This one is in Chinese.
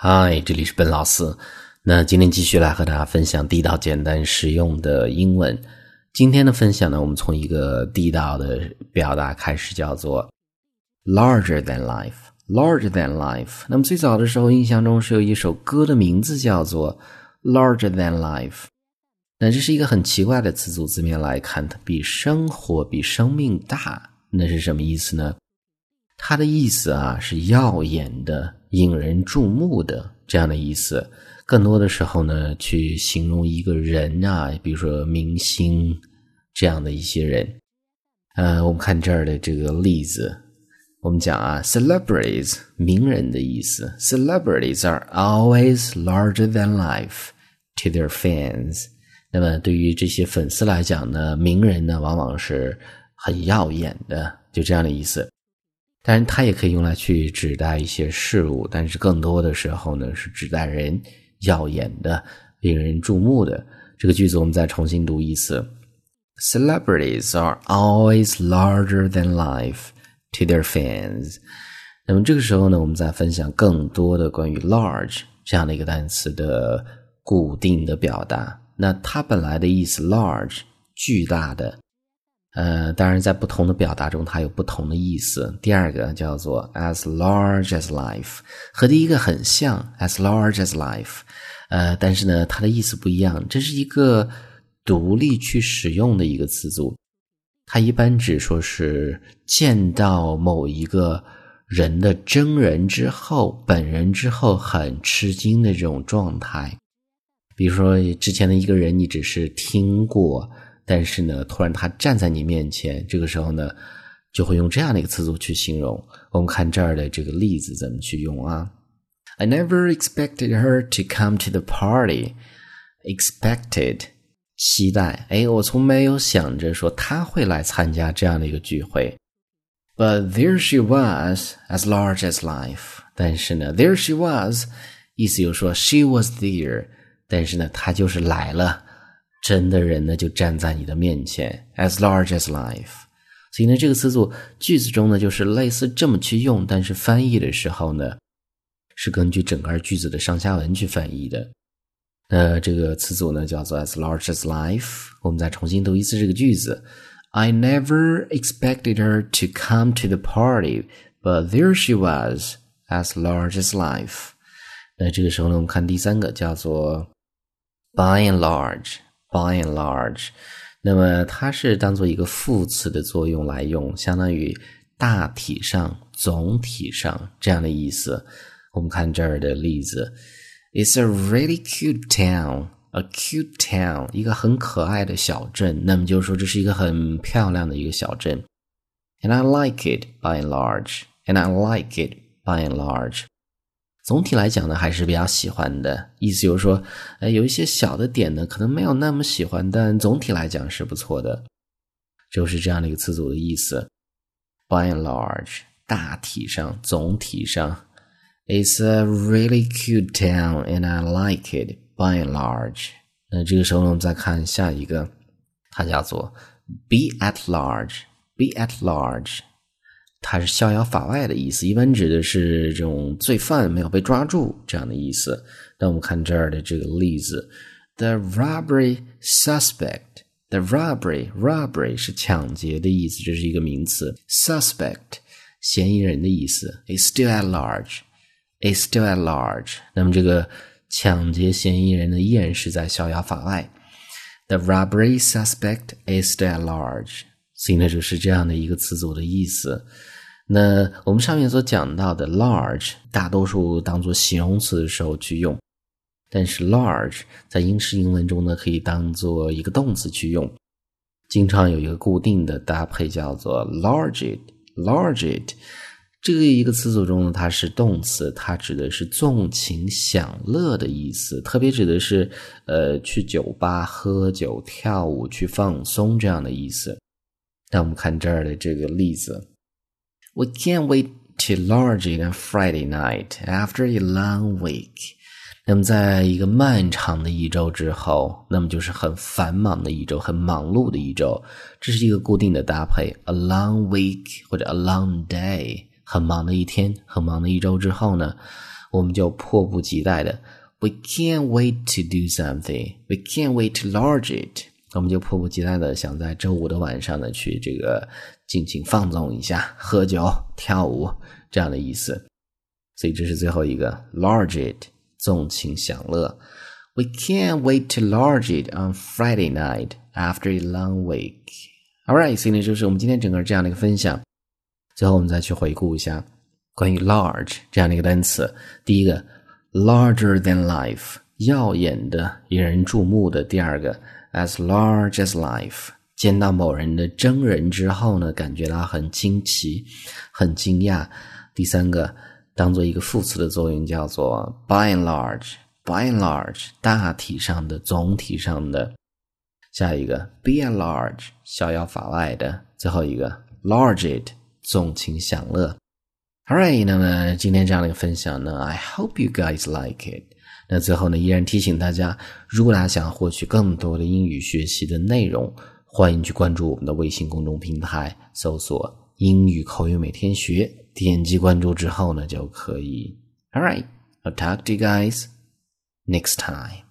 嗨，这里是本老师。那今天继续来和大家分享地道、简单、实用的英文。今天的分享呢，我们从一个地道的表达开始，叫做 “larger than life”。larger than life。那么最早的时候，印象中是有一首歌的名字叫做 “larger than life”。那这是一个很奇怪的词组，字面来看，它比生活、比生命大。那是什么意思呢？它的意思啊，是耀眼的。引人注目的这样的意思，更多的时候呢，去形容一个人啊，比如说明星这样的一些人。呃，我们看这儿的这个例子，我们讲啊，celebrities 名人的意思，celebrities are always larger than life to their fans。那么对于这些粉丝来讲呢，名人呢往往是很耀眼的，就这样的意思。当然，它也可以用来去指代一些事物，但是更多的时候呢，是指代人耀眼的、令人注目的。这个句子我们再重新读一次：Celebrities are always larger than life to their fans。那么这个时候呢，我们再分享更多的关于 large 这样的一个单词的固定的表达。那它本来的意思，large 巨大的。呃，当然，在不同的表达中，它有不同的意思。第二个叫做 as large as life，和第一个很像，as large as life。呃，但是呢，它的意思不一样。这是一个独立去使用的一个词组，它一般指说是见到某一个人的真人之后，本人之后很吃惊的这种状态。比如说，之前的一个人，你只是听过。但是呢，突然他站在你面前，这个时候呢，就会用这样的一个词组去形容。我们看这儿的这个例子怎么去用啊？I never expected her to come to the party. Expected，期待。哎，我从没有想着说她会来参加这样的一个聚会。But there she was, as large as life. 但是呢，there she was，意思就是说 she was there。但是呢，她就是来了。真的人呢，就站在你的面前，as large as life。所以呢，这个词组句子中呢，就是类似这么去用，但是翻译的时候呢，是根据整个句子的上下文去翻译的。那这个词组呢，叫做 as large as life。我们再重新读一次这个句子：I never expected her to come to the party, but there she was, as large as life。那这个时候呢，我们看第三个，叫做 by and large。By and large，那么它是当做一个副词的作用来用，相当于大体上、总体上这样的意思。我们看这儿的例子：It's a really cute town, a cute town，一个很可爱的小镇。那么就是说，这是一个很漂亮的一个小镇。And I like it by and large, and I like it by and large。总体来讲呢，还是比较喜欢的。意思就是说，呃，有一些小的点呢，可能没有那么喜欢，但总体来讲是不错的。就是这样的一个词组的意思。By and large，大体上、总体上，It's a really cute town, and I like it. By and large，那这个时候呢，我们再看下一个，它叫做 Be at large. Be at large。它是逍遥法外的意思，一般指的是这种罪犯没有被抓住这样的意思。那我们看这儿的这个例子：The robbery suspect，the robbery robbery 是抢劫的意思，这是一个名词。Suspect 嫌疑人的意思，is still at large，is still at large。那么这个抢劫嫌疑人呢，依然是在逍遥法外。The robbery suspect is still at large。所以呢，就是这样的一个词组的意思。那我们上面所讲到的 large，大多数当做形容词的时候去用，但是 large 在英式英文中呢，可以当做一个动词去用。经常有一个固定的搭配叫做 large it，large it。这个一个词组中呢，它是动词，它指的是纵情享乐的意思，特别指的是呃去酒吧喝酒、跳舞、去放松这样的意思。那我们看这儿的这个例子，We can't wait to large it on Friday night after a long week。那么，在一个漫长的一周之后，那么就是很繁忙的一周，很忙碌的一周。这是一个固定的搭配，a long week 或者 a long day，很忙的一天，很忙的一周之后呢， 我们就迫不及待的，We can't wait to do something. We can't wait to large it. 我们就迫不及待的想在周五的晚上呢去这个尽情放纵一下，喝酒、跳舞这样的意思。所以这是最后一个 large it，纵情享乐。We can't wait to large it on Friday night after a long week. All right，所以呢就是我们今天整个这样的一个分享。最后我们再去回顾一下。关于 large 这样的一个单词，第一个 larger than life，耀眼的、引人注目的；第二个 as large as life，见到某人的真人之后呢，感觉到很惊奇、很惊讶；第三个当做一个副词的作用，叫做 by and large，by and large，大体上的、总体上的；下一个 be at large，逍遥法外的；最后一个 large it，纵情享乐。Alright，那么今天这样的一个分享呢，I hope you guys like it。那最后呢，依然提醒大家，如果大家想获取更多的英语学习的内容，欢迎去关注我们的微信公众平台，搜索“英语口语每天学”，点击关注之后呢，就可以。Alright，I'll talk to you guys next time.